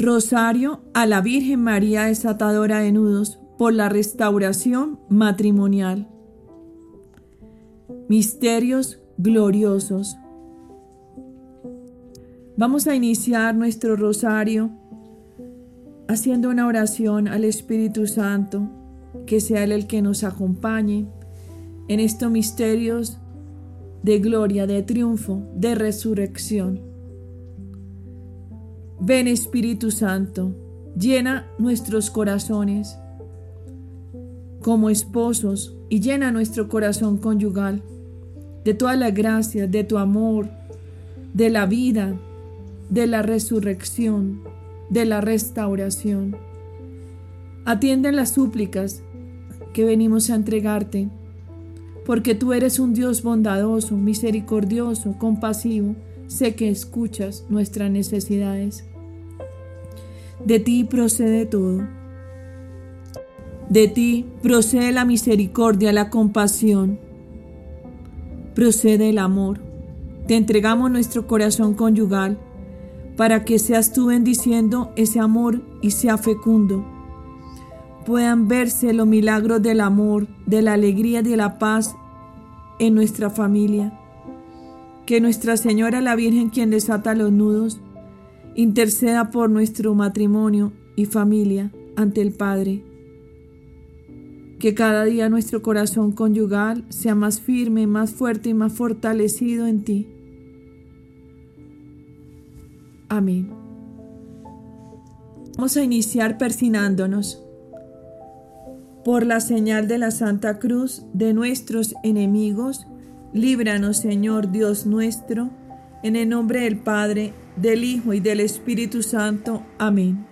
Rosario a la Virgen María desatadora de nudos por la restauración matrimonial. Misterios gloriosos. Vamos a iniciar nuestro rosario haciendo una oración al Espíritu Santo, que sea Él el que nos acompañe en estos misterios de gloria, de triunfo, de resurrección. Ven Espíritu Santo, llena nuestros corazones como esposos y llena nuestro corazón conyugal de toda la gracia, de tu amor, de la vida, de la resurrección, de la restauración. Atiende las súplicas que venimos a entregarte, porque tú eres un Dios bondadoso, misericordioso, compasivo. Sé que escuchas nuestras necesidades. De ti procede todo. De ti procede la misericordia, la compasión. Procede el amor. Te entregamos nuestro corazón conyugal para que seas tú bendiciendo ese amor y sea fecundo. Puedan verse los milagros del amor, de la alegría de la paz en nuestra familia. Que Nuestra Señora la Virgen, quien desata los nudos, interceda por nuestro matrimonio y familia ante el Padre. Que cada día nuestro corazón conyugal sea más firme, más fuerte y más fortalecido en ti. Amén. Vamos a iniciar persinándonos. Por la señal de la Santa Cruz de nuestros enemigos, líbranos Señor Dios nuestro, en el nombre del Padre, del Hijo y del Espíritu Santo. Amén.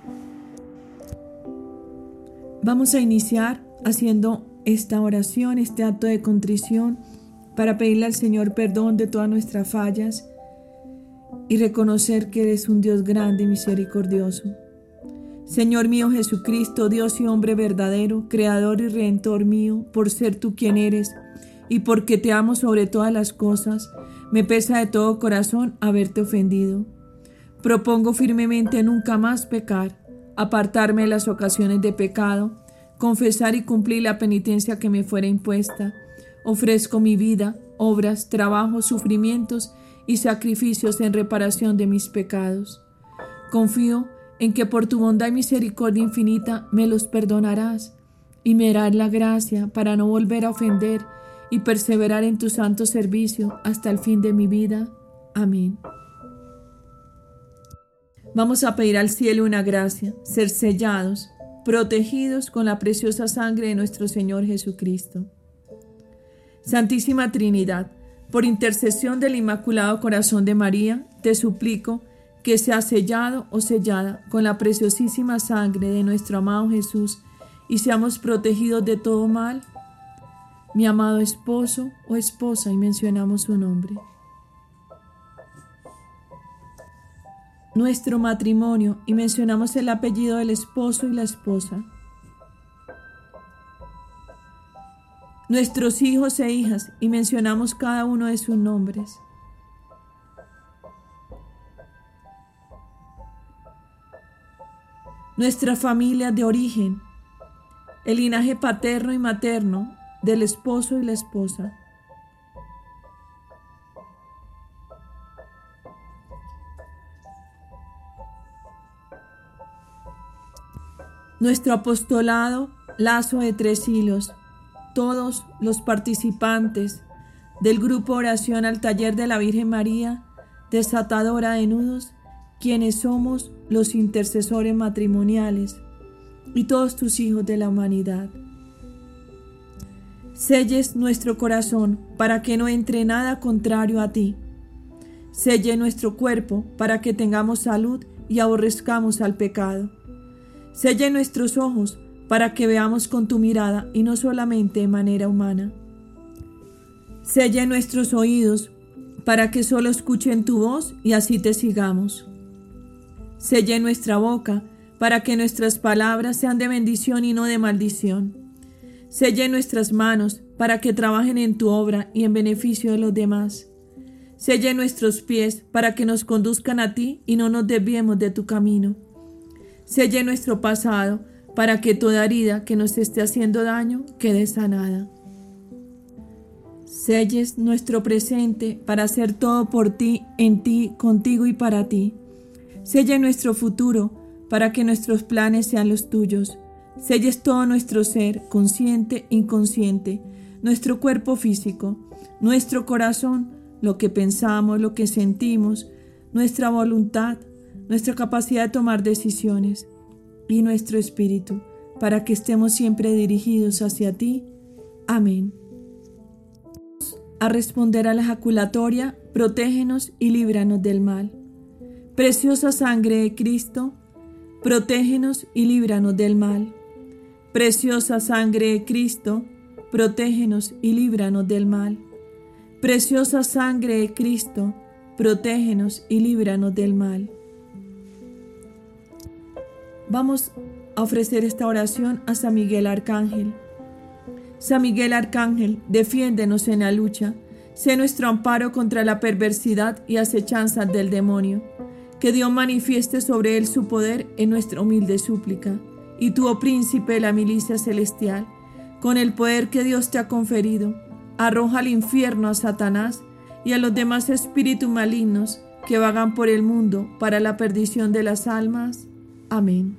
Vamos a iniciar haciendo esta oración, este acto de contrición, para pedirle al Señor perdón de todas nuestras fallas y reconocer que eres un Dios grande y misericordioso. Señor mío Jesucristo, Dios y hombre verdadero, Creador y Redentor mío, por ser tú quien eres y porque te amo sobre todas las cosas, me pesa de todo corazón haberte ofendido. Propongo firmemente nunca más pecar, apartarme de las ocasiones de pecado, confesar y cumplir la penitencia que me fuera impuesta. Ofrezco mi vida, obras, trabajos, sufrimientos y sacrificios en reparación de mis pecados. Confío en que por tu bondad y misericordia infinita me los perdonarás y me darás la gracia para no volver a ofender y perseverar en tu santo servicio hasta el fin de mi vida. Amén. Vamos a pedir al cielo una gracia, ser sellados, protegidos con la preciosa sangre de nuestro Señor Jesucristo. Santísima Trinidad, por intercesión del Inmaculado Corazón de María, te suplico que sea sellado o sellada con la preciosísima sangre de nuestro amado Jesús y seamos protegidos de todo mal. Mi amado esposo o esposa, y mencionamos su nombre. Nuestro matrimonio y mencionamos el apellido del esposo y la esposa. Nuestros hijos e hijas y mencionamos cada uno de sus nombres. Nuestra familia de origen, el linaje paterno y materno del esposo y la esposa. Nuestro apostolado, lazo de tres hilos, todos los participantes del grupo Oración al Taller de la Virgen María, desatadora de nudos, quienes somos los intercesores matrimoniales y todos tus hijos de la humanidad. Selles nuestro corazón para que no entre nada contrario a ti. Selle nuestro cuerpo para que tengamos salud y aborrezcamos al pecado. Selle nuestros ojos para que veamos con tu mirada y no solamente de manera humana. Selle nuestros oídos para que solo escuchen tu voz y así te sigamos. Selle nuestra boca para que nuestras palabras sean de bendición y no de maldición. Selle nuestras manos para que trabajen en tu obra y en beneficio de los demás. Selle nuestros pies para que nos conduzcan a ti y no nos desviemos de tu camino. Selle nuestro pasado para que toda herida que nos esté haciendo daño quede sanada. Selles nuestro presente para hacer todo por ti, en ti, contigo y para ti. Selle nuestro futuro para que nuestros planes sean los tuyos. Selles todo nuestro ser, consciente, inconsciente, nuestro cuerpo físico, nuestro corazón, lo que pensamos, lo que sentimos, nuestra voluntad, nuestra capacidad de tomar decisiones y nuestro espíritu, para que estemos siempre dirigidos hacia ti. Amén. A responder a la ejaculatoria, protégenos y líbranos del mal. Preciosa sangre de Cristo, protégenos y líbranos del mal. Preciosa sangre de Cristo, protégenos y líbranos del mal. Preciosa sangre de Cristo, protégenos y líbranos del mal. Vamos a ofrecer esta oración a San Miguel Arcángel. San Miguel Arcángel, defiéndenos en la lucha. Sé nuestro amparo contra la perversidad y acechanzas del demonio. Que Dios manifieste sobre él su poder en nuestra humilde súplica. Y tú, oh príncipe de la milicia celestial, con el poder que Dios te ha conferido, arroja al infierno a Satanás y a los demás espíritus malignos que vagan por el mundo para la perdición de las almas. Amén.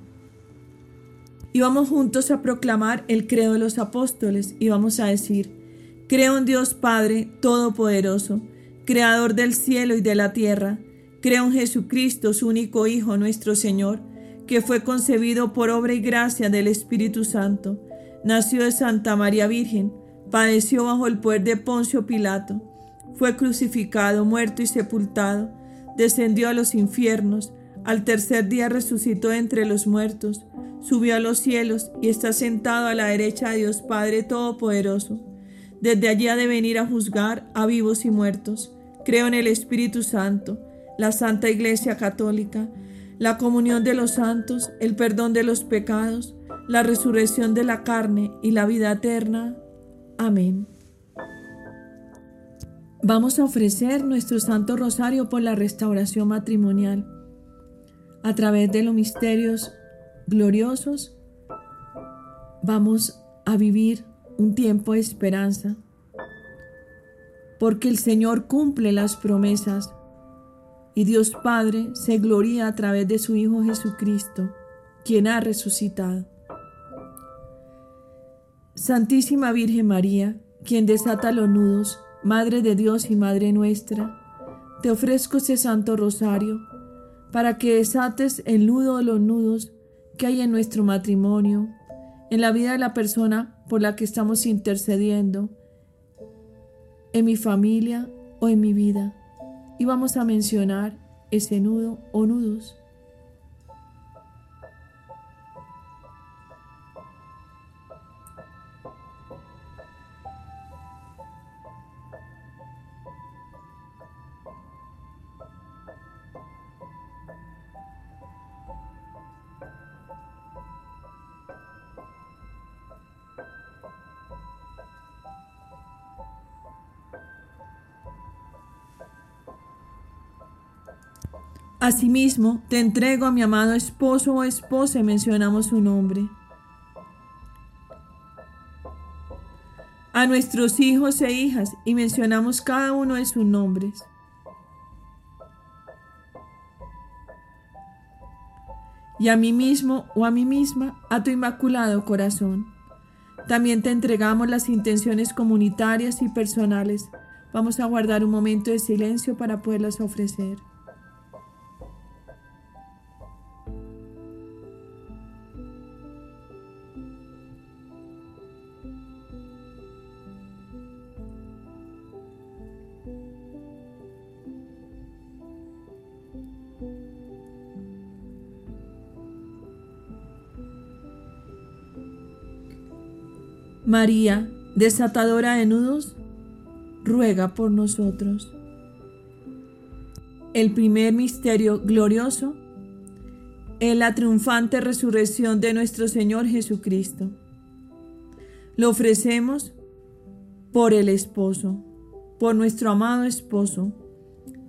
Y vamos juntos a proclamar el credo de los apóstoles y vamos a decir, creo en Dios Padre Todopoderoso, Creador del cielo y de la tierra, creo en Jesucristo, su único Hijo, nuestro Señor, que fue concebido por obra y gracia del Espíritu Santo, nació de Santa María Virgen, padeció bajo el poder de Poncio Pilato, fue crucificado, muerto y sepultado, descendió a los infiernos, al tercer día resucitó entre los muertos, subió a los cielos y está sentado a la derecha de Dios Padre Todopoderoso. Desde allí ha de venir a juzgar a vivos y muertos. Creo en el Espíritu Santo, la Santa Iglesia Católica, la comunión de los santos, el perdón de los pecados, la resurrección de la carne y la vida eterna. Amén. Vamos a ofrecer nuestro Santo Rosario por la restauración matrimonial a través de los misterios gloriosos, vamos a vivir un tiempo de esperanza, porque el Señor cumple las promesas y Dios Padre se gloria a través de su Hijo Jesucristo, quien ha resucitado. Santísima Virgen María, quien desata los nudos, Madre de Dios y Madre nuestra, te ofrezco ese Santo Rosario para que desates el nudo de los nudos que hay en nuestro matrimonio, en la vida de la persona por la que estamos intercediendo, en mi familia o en mi vida. Y vamos a mencionar ese nudo o nudos. Asimismo, te entrego a mi amado esposo o esposa y mencionamos su nombre. A nuestros hijos e hijas y mencionamos cada uno de sus nombres. Y a mí mismo o a mí misma, a tu inmaculado corazón. También te entregamos las intenciones comunitarias y personales. Vamos a guardar un momento de silencio para poderlas ofrecer. María, desatadora de nudos, ruega por nosotros. El primer misterio glorioso es la triunfante resurrección de nuestro Señor Jesucristo. Lo ofrecemos por el esposo, por nuestro amado esposo,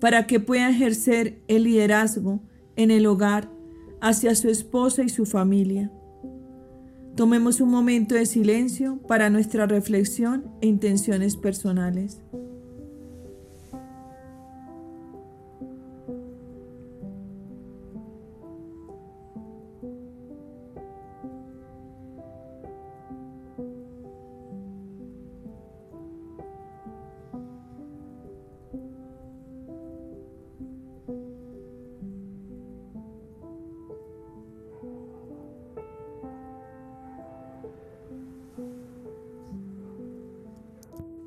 para que pueda ejercer el liderazgo en el hogar, hacia su esposa y su familia. Tomemos un momento de silencio para nuestra reflexión e intenciones personales.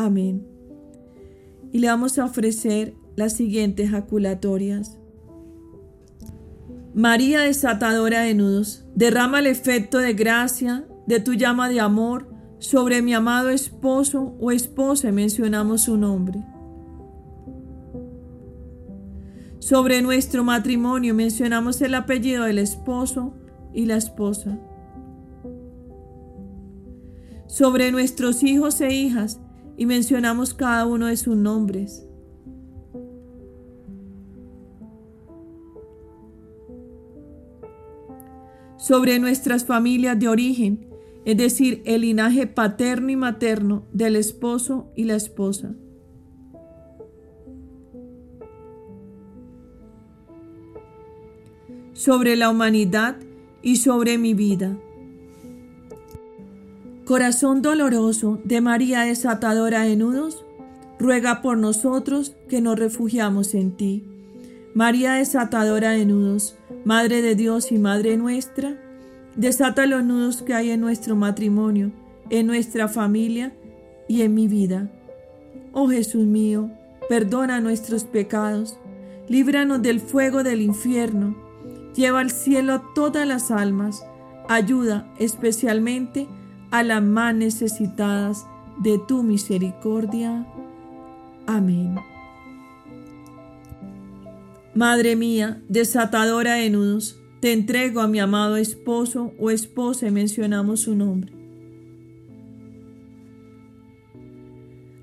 Amén. Y le vamos a ofrecer las siguientes jaculatorias. María desatadora de nudos, derrama el efecto de gracia de tu llama de amor sobre mi amado esposo o esposa, mencionamos su nombre. Sobre nuestro matrimonio mencionamos el apellido del esposo y la esposa. Sobre nuestros hijos e hijas y mencionamos cada uno de sus nombres. Sobre nuestras familias de origen, es decir, el linaje paterno y materno del esposo y la esposa. Sobre la humanidad y sobre mi vida. Corazón doloroso de María desatadora de nudos, ruega por nosotros que nos refugiamos en ti. María desatadora de nudos, Madre de Dios y Madre nuestra, desata los nudos que hay en nuestro matrimonio, en nuestra familia y en mi vida. Oh Jesús mío, perdona nuestros pecados, líbranos del fuego del infierno, lleva al cielo a todas las almas, ayuda especialmente a las más necesitadas de tu misericordia. Amén. Madre mía, desatadora de nudos, te entrego a mi amado esposo o esposa y mencionamos su nombre.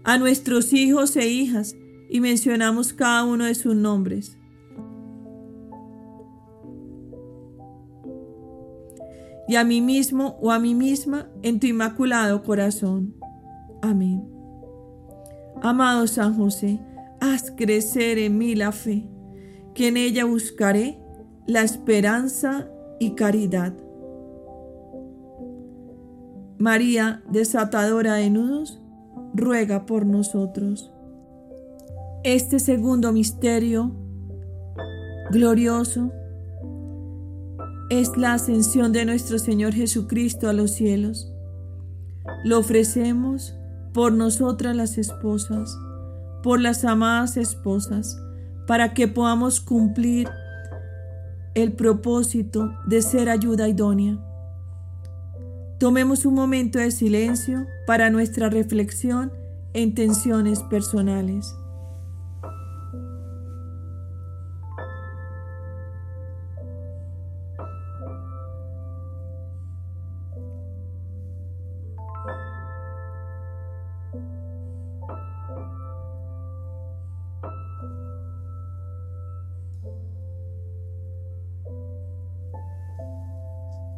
A nuestros hijos e hijas y mencionamos cada uno de sus nombres. Y a mí mismo o a mí misma en tu inmaculado corazón. Amén. Amado San José, haz crecer en mí la fe que en ella buscaré la esperanza y caridad. María, desatadora de nudos, ruega por nosotros. Este segundo misterio glorioso es la ascensión de nuestro Señor Jesucristo a los cielos. Lo ofrecemos por nosotras las esposas, por las amadas esposas, para que podamos cumplir el propósito de ser ayuda idónea. Tomemos un momento de silencio para nuestra reflexión e intenciones personales.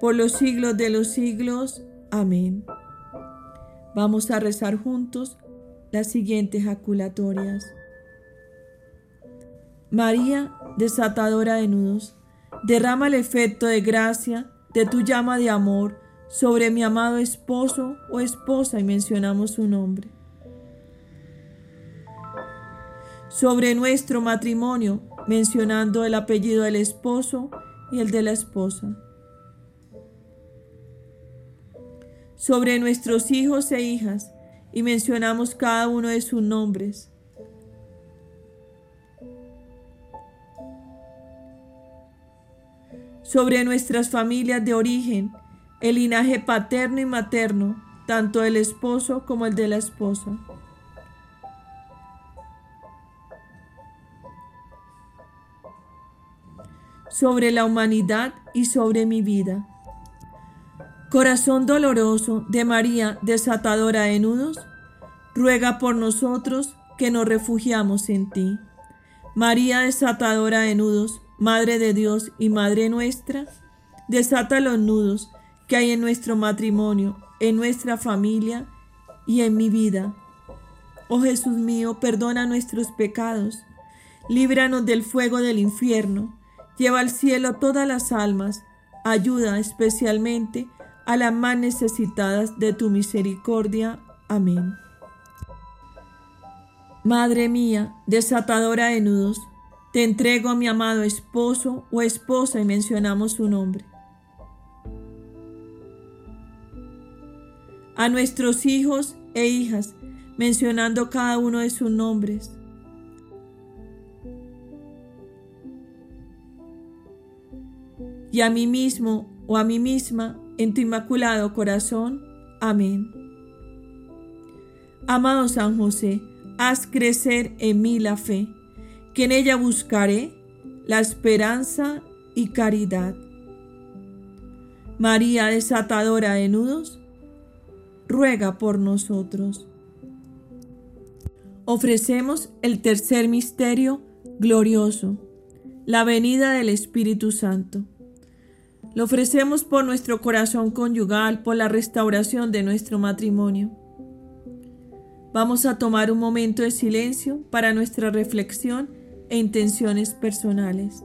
por los siglos de los siglos. Amén. Vamos a rezar juntos las siguientes jaculatorias. María, desatadora de nudos, derrama el efecto de gracia de tu llama de amor sobre mi amado esposo o esposa y mencionamos su nombre. Sobre nuestro matrimonio mencionando el apellido del esposo y el de la esposa. Sobre nuestros hijos e hijas y mencionamos cada uno de sus nombres. Sobre nuestras familias de origen, el linaje paterno y materno, tanto el esposo como el de la esposa. sobre la humanidad y sobre mi vida. Corazón doloroso de María, desatadora de nudos, ruega por nosotros que nos refugiamos en ti. María, desatadora de nudos, Madre de Dios y Madre nuestra, desata los nudos que hay en nuestro matrimonio, en nuestra familia y en mi vida. Oh Jesús mío, perdona nuestros pecados, líbranos del fuego del infierno Lleva al cielo todas las almas, ayuda especialmente a las más necesitadas de tu misericordia. Amén. Madre mía, desatadora de nudos, te entrego a mi amado esposo o esposa y mencionamos su nombre. A nuestros hijos e hijas, mencionando cada uno de sus nombres y a mí mismo o a mí misma en tu inmaculado corazón. Amén. Amado San José, haz crecer en mí la fe, que en ella buscaré la esperanza y caridad. María desatadora de nudos, ruega por nosotros. Ofrecemos el tercer misterio glorioso, la venida del Espíritu Santo. Lo ofrecemos por nuestro corazón conyugal, por la restauración de nuestro matrimonio. Vamos a tomar un momento de silencio para nuestra reflexión e intenciones personales.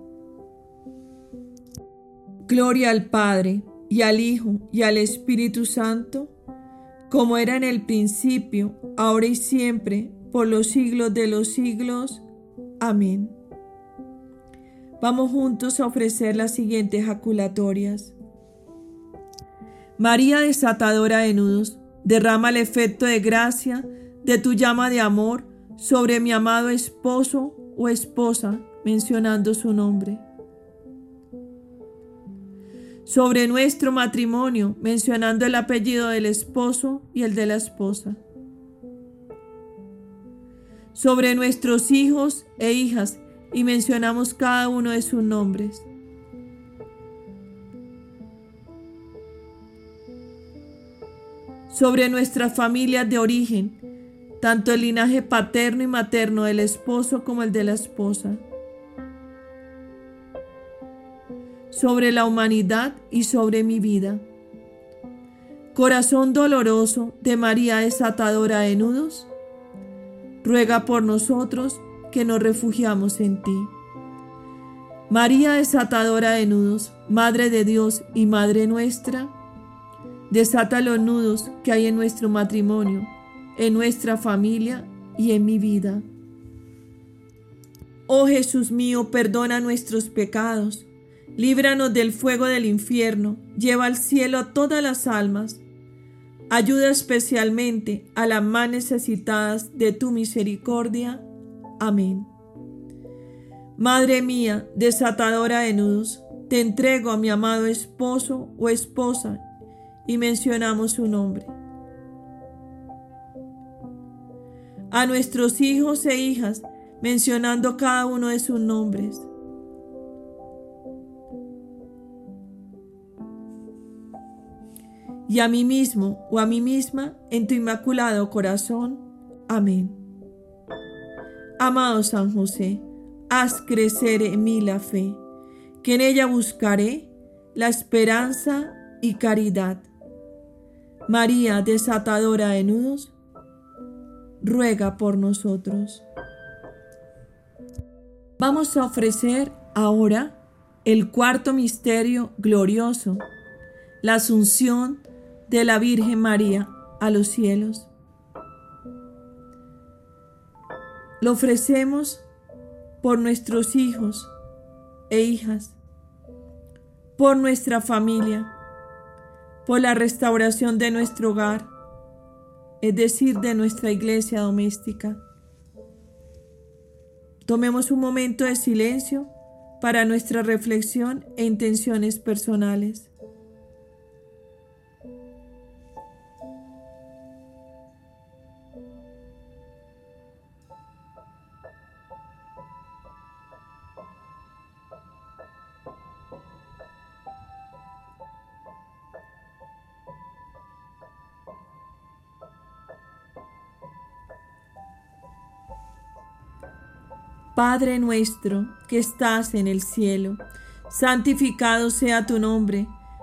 Gloria al Padre, y al Hijo, y al Espíritu Santo, como era en el principio, ahora y siempre, por los siglos de los siglos. Amén. Vamos juntos a ofrecer las siguientes jaculatorias. María desatadora de nudos, derrama el efecto de gracia de tu llama de amor sobre mi amado esposo o esposa, mencionando su nombre. Sobre nuestro matrimonio, mencionando el apellido del esposo y el de la esposa. Sobre nuestros hijos e hijas, y mencionamos cada uno de sus nombres. Sobre nuestras familias de origen, tanto el linaje paterno y materno del esposo como el de la esposa, sobre la humanidad y sobre mi vida. Corazón doloroso de María desatadora de nudos, ruega por nosotros que nos refugiamos en ti. María desatadora de nudos, Madre de Dios y Madre nuestra, desata los nudos que hay en nuestro matrimonio en nuestra familia y en mi vida. Oh Jesús mío, perdona nuestros pecados, líbranos del fuego del infierno, lleva al cielo a todas las almas, ayuda especialmente a las más necesitadas de tu misericordia. Amén. Madre mía, desatadora de nudos, te entrego a mi amado esposo o esposa y mencionamos su nombre. a nuestros hijos e hijas, mencionando cada uno de sus nombres. Y a mí mismo o a mí misma en tu inmaculado corazón. Amén. Amado San José, haz crecer en mí la fe, que en ella buscaré la esperanza y caridad. María, desatadora de nudos, ruega por nosotros. Vamos a ofrecer ahora el cuarto misterio glorioso, la asunción de la Virgen María a los cielos. Lo ofrecemos por nuestros hijos e hijas, por nuestra familia, por la restauración de nuestro hogar, es decir, de nuestra iglesia doméstica. Tomemos un momento de silencio para nuestra reflexión e intenciones personales. Padre nuestro que estás en el cielo, santificado sea tu nombre,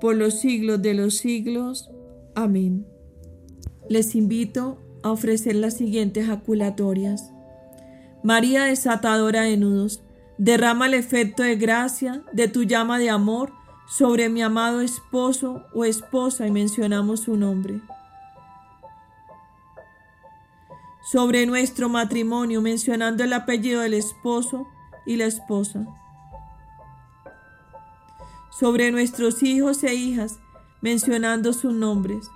por los siglos de los siglos. Amén. Les invito a ofrecer las siguientes jaculatorias. María desatadora de nudos, derrama el efecto de gracia de tu llama de amor sobre mi amado esposo o esposa y mencionamos su nombre sobre nuestro matrimonio mencionando el apellido del esposo y la esposa. Sobre nuestros hijos e hijas mencionando sus nombres.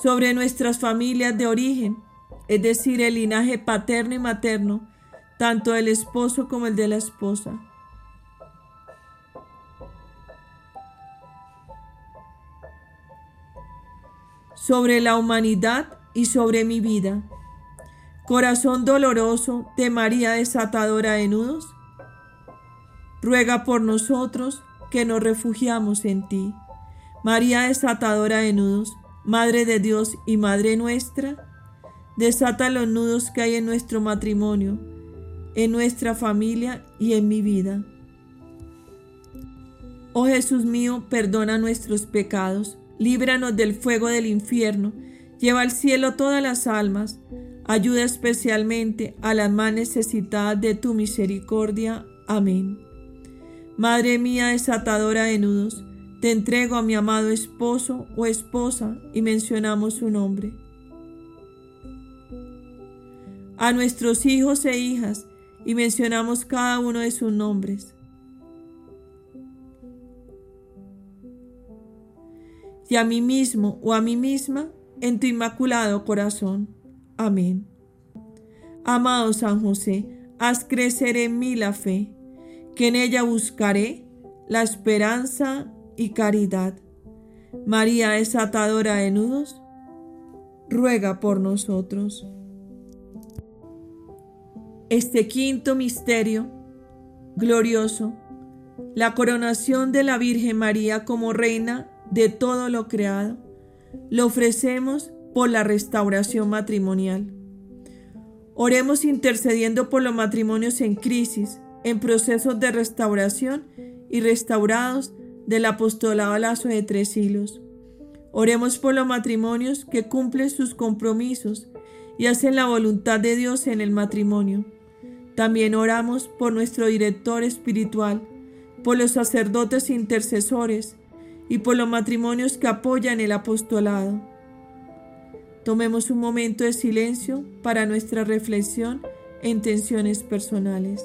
Sobre nuestras familias de origen, es decir, el linaje paterno y materno, tanto del esposo como el de la esposa. sobre la humanidad y sobre mi vida. Corazón doloroso de María desatadora de nudos, ruega por nosotros que nos refugiamos en ti. María desatadora de nudos, Madre de Dios y Madre nuestra, desata los nudos que hay en nuestro matrimonio, en nuestra familia y en mi vida. Oh Jesús mío, perdona nuestros pecados líbranos del fuego del infierno, lleva al cielo todas las almas, ayuda especialmente a las más necesitadas de tu misericordia. Amén. Madre mía desatadora de nudos, te entrego a mi amado esposo o esposa y mencionamos su nombre. A nuestros hijos e hijas y mencionamos cada uno de sus nombres. y a mí mismo o a mí misma en tu inmaculado corazón. Amén. Amado San José, haz crecer en mí la fe, que en ella buscaré la esperanza y caridad. María es atadora de nudos, ruega por nosotros. Este quinto misterio glorioso, la coronación de la Virgen María como reina de todo lo creado, lo ofrecemos por la restauración matrimonial. Oremos intercediendo por los matrimonios en crisis, en procesos de restauración y restaurados del apostolado lazo de tres hilos. Oremos por los matrimonios que cumplen sus compromisos y hacen la voluntad de Dios en el matrimonio. También oramos por nuestro director espiritual, por los sacerdotes intercesores y por los matrimonios que apoyan el apostolado. Tomemos un momento de silencio para nuestra reflexión e intenciones personales.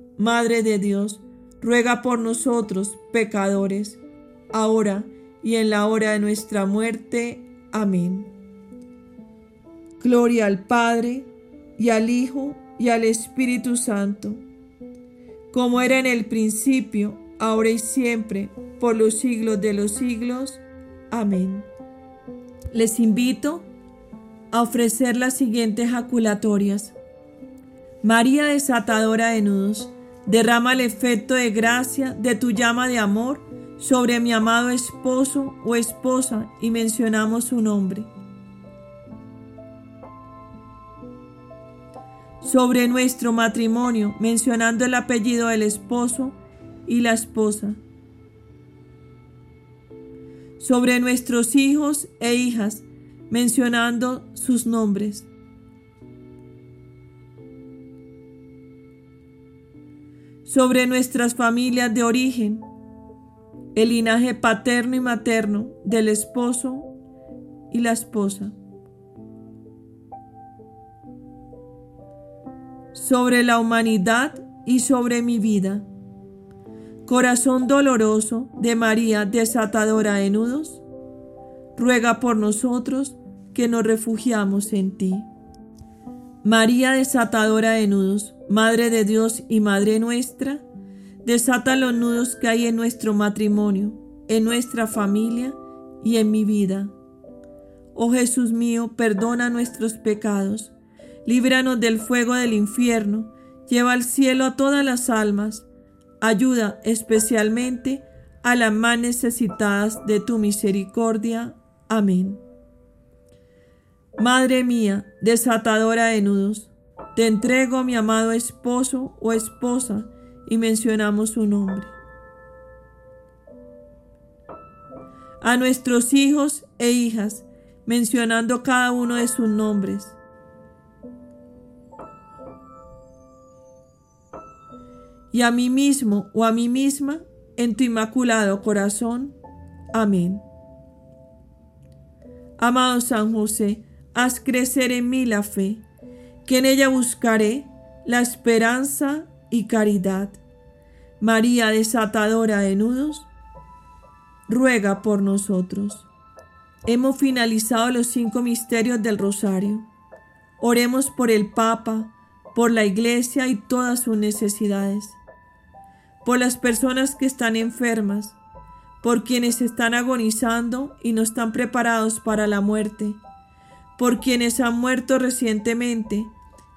Madre de Dios, ruega por nosotros pecadores, ahora y en la hora de nuestra muerte. Amén. Gloria al Padre, y al Hijo, y al Espíritu Santo, como era en el principio, ahora y siempre, por los siglos de los siglos. Amén. Les invito a ofrecer las siguientes jaculatorias. María desatadora de nudos, derrama el efecto de gracia de tu llama de amor sobre mi amado esposo o esposa y mencionamos su nombre. Sobre nuestro matrimonio, mencionando el apellido del esposo y la esposa. Sobre nuestros hijos e hijas, mencionando sus nombres. Sobre nuestras familias de origen, el linaje paterno y materno del esposo y la esposa. Sobre la humanidad y sobre mi vida. Corazón doloroso de María desatadora de nudos, ruega por nosotros que nos refugiamos en ti. María desatadora de nudos, Madre de Dios y Madre nuestra, Desata los nudos que hay en nuestro matrimonio, en nuestra familia y en mi vida. Oh Jesús mío, perdona nuestros pecados, líbranos del fuego del infierno, lleva al cielo a todas las almas, ayuda especialmente a las más necesitadas de tu misericordia. Amén. Madre mía, desatadora de nudos, te entrego a mi amado esposo o esposa, y mencionamos su nombre. A nuestros hijos e hijas, mencionando cada uno de sus nombres. Y a mí mismo o a mí misma en tu inmaculado corazón. Amén. Amado San José, haz crecer en mí la fe, que en ella buscaré la esperanza y caridad. María desatadora de nudos, ruega por nosotros. Hemos finalizado los cinco misterios del rosario. Oremos por el Papa, por la Iglesia y todas sus necesidades, por las personas que están enfermas, por quienes están agonizando y no están preparados para la muerte, por quienes han muerto recientemente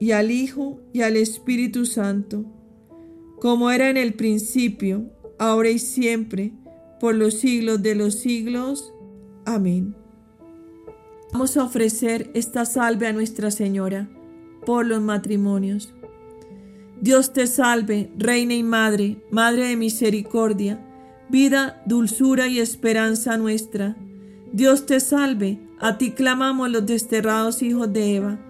y al Hijo, y al Espíritu Santo, como era en el principio, ahora y siempre, por los siglos de los siglos. Amén. Vamos a ofrecer esta salve a Nuestra Señora por los matrimonios. Dios te salve, Reina y Madre, Madre de misericordia, vida, dulzura y esperanza nuestra. Dios te salve, a ti clamamos los desterrados hijos de Eva.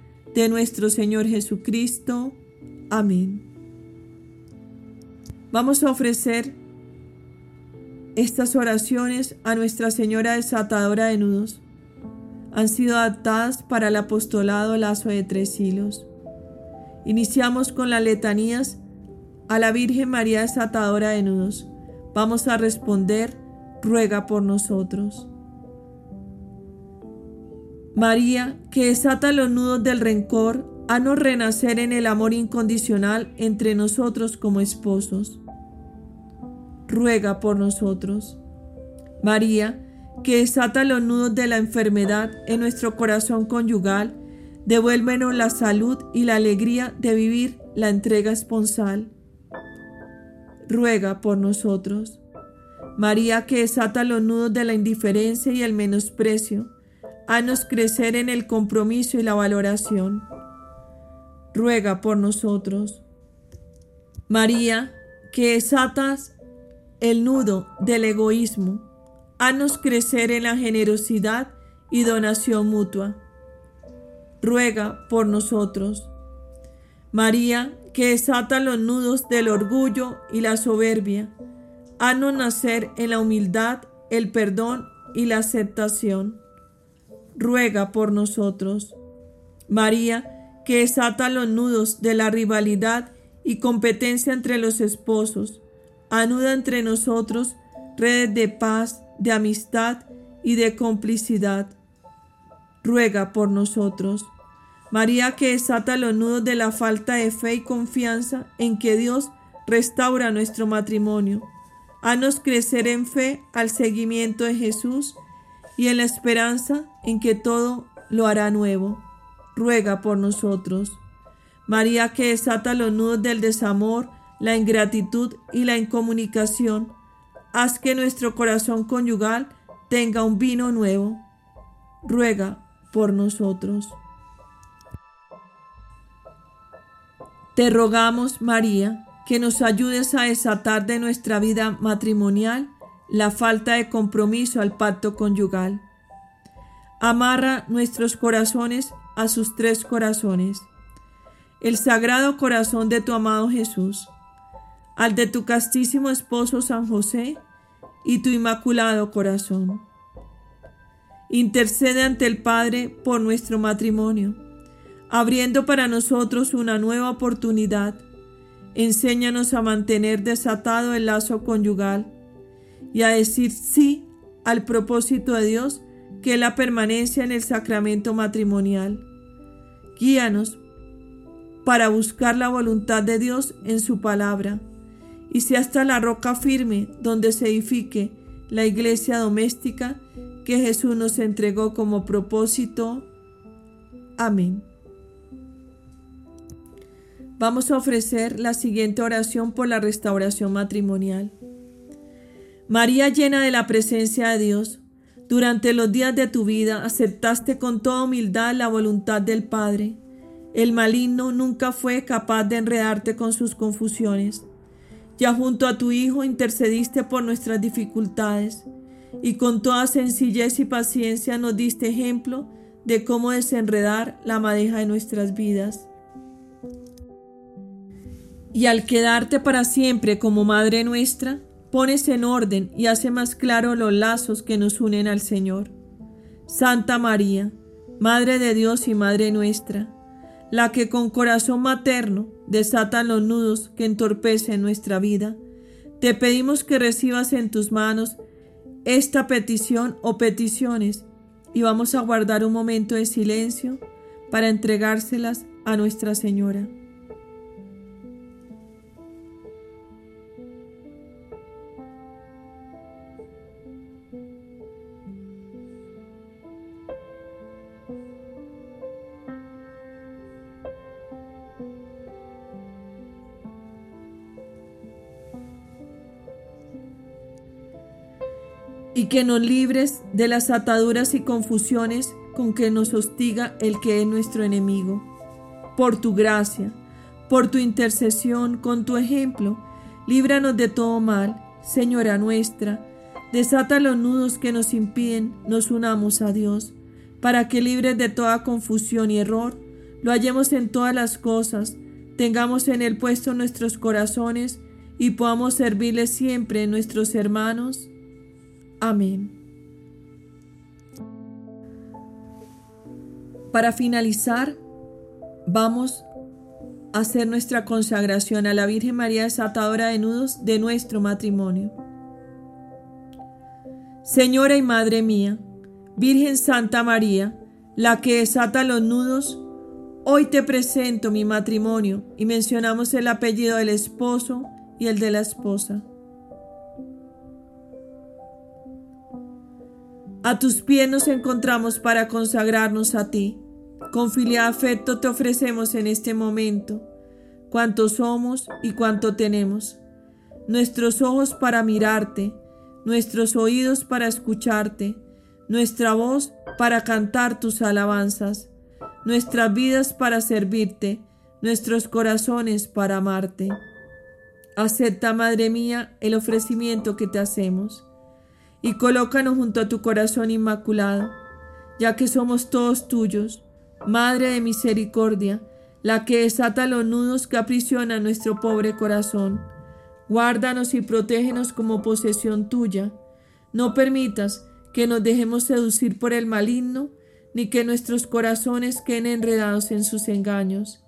de nuestro Señor Jesucristo. Amén. Vamos a ofrecer estas oraciones a Nuestra Señora desatadora de nudos. Han sido adaptadas para el apostolado Lazo de Tres Hilos. Iniciamos con las letanías a la Virgen María desatadora de nudos. Vamos a responder, ruega por nosotros. María, que desata los nudos del rencor, haznos renacer en el amor incondicional entre nosotros como esposos. Ruega por nosotros. María, que desata los nudos de la enfermedad en nuestro corazón conyugal, devuélvenos la salud y la alegría de vivir la entrega esponsal. Ruega por nosotros. María, que desata los nudos de la indiferencia y el menosprecio, Haznos crecer en el compromiso y la valoración. Ruega por nosotros. María, que desatas el nudo del egoísmo, haznos crecer en la generosidad y donación mutua. Ruega por nosotros. María, que desata los nudos del orgullo y la soberbia, haznos nacer en la humildad, el perdón y la aceptación ruega por nosotros. María, que desata los nudos de la rivalidad y competencia entre los esposos, anuda entre nosotros redes de paz, de amistad y de complicidad. Ruega por nosotros. María que desata los nudos de la falta de fe y confianza en que Dios restaura nuestro matrimonio. Haznos crecer en fe al seguimiento de Jesús y en la esperanza en que todo lo hará nuevo. Ruega por nosotros. María que desata los nudos del desamor, la ingratitud y la incomunicación, haz que nuestro corazón conyugal tenga un vino nuevo. Ruega por nosotros. Te rogamos, María, que nos ayudes a desatar de nuestra vida matrimonial la falta de compromiso al pacto conyugal. Amarra nuestros corazones a sus tres corazones. El sagrado corazón de tu amado Jesús, al de tu castísimo esposo San José y tu inmaculado corazón. Intercede ante el Padre por nuestro matrimonio, abriendo para nosotros una nueva oportunidad. Enséñanos a mantener desatado el lazo conyugal y a decir sí al propósito de Dios que la permanencia en el sacramento matrimonial. Guíanos para buscar la voluntad de Dios en su palabra y sea hasta la roca firme donde se edifique la iglesia doméstica que Jesús nos entregó como propósito. Amén. Vamos a ofrecer la siguiente oración por la restauración matrimonial. María llena de la presencia de Dios, durante los días de tu vida aceptaste con toda humildad la voluntad del Padre, El maligno nunca fue capaz de enredarte con sus confusiones. Ya junto a tu Hijo intercediste por nuestras dificultades y con toda sencillez y paciencia nos diste ejemplo de cómo desenredar la madeja de nuestras vidas. Y al quedarte para siempre como Madre nuestra, pones en orden y hace más claro los lazos que nos unen al Señor. Santa María, Madre de Dios y Madre nuestra, la que con corazón materno desata los nudos que entorpecen nuestra vida, te pedimos que recibas en tus manos esta petición o peticiones y vamos a guardar un momento de silencio para entregárselas a Nuestra Señora. Que nos libres de las ataduras y confusiones con que nos hostiga el que es nuestro enemigo. Por tu gracia, por tu intercesión, con tu ejemplo, líbranos de todo mal, Señora nuestra, desata los nudos que nos impiden nos unamos a Dios, para que libres de toda confusión y error, lo hallemos en todas las cosas, tengamos en él puesto nuestros corazones y podamos servirle siempre nuestros hermanos Amén. Para finalizar, vamos a hacer nuestra consagración a la Virgen María desatadora de nudos de nuestro matrimonio. Señora y Madre mía, Virgen Santa María, la que desata los nudos, hoy te presento mi matrimonio y mencionamos el apellido del esposo y el de la esposa. A tus pies nos encontramos para consagrarnos a ti. Con filial afecto te ofrecemos en este momento cuánto somos y cuánto tenemos. Nuestros ojos para mirarte, nuestros oídos para escucharte, nuestra voz para cantar tus alabanzas, nuestras vidas para servirte, nuestros corazones para amarte. Acepta, Madre mía, el ofrecimiento que te hacemos y colócanos junto a tu corazón inmaculado, ya que somos todos tuyos, Madre de misericordia, la que desata los nudos que aprisionan nuestro pobre corazón. Guárdanos y protégenos como posesión tuya. No permitas que nos dejemos seducir por el maligno, ni que nuestros corazones queden enredados en sus engaños.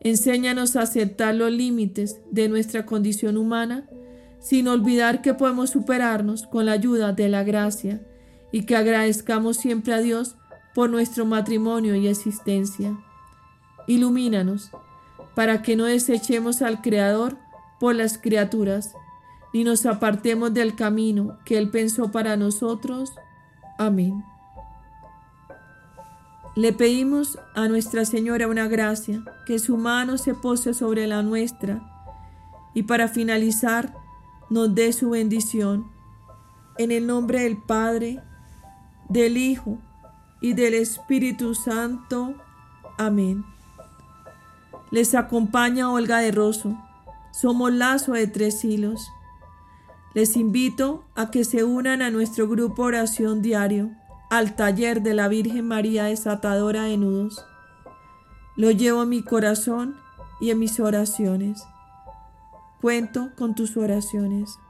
Enséñanos a aceptar los límites de nuestra condición humana sin olvidar que podemos superarnos con la ayuda de la gracia y que agradezcamos siempre a Dios por nuestro matrimonio y existencia. Ilumínanos para que no desechemos al Creador por las criaturas, ni nos apartemos del camino que Él pensó para nosotros. Amén. Le pedimos a Nuestra Señora una gracia, que su mano se pose sobre la nuestra, y para finalizar, nos dé su bendición. En el nombre del Padre, del Hijo y del Espíritu Santo. Amén. Les acompaña Olga de Rosso. Somos lazo de tres hilos. Les invito a que se unan a nuestro grupo oración diario, al taller de la Virgen María desatadora de nudos. Lo llevo en mi corazón y en mis oraciones. Cuento con tus oraciones.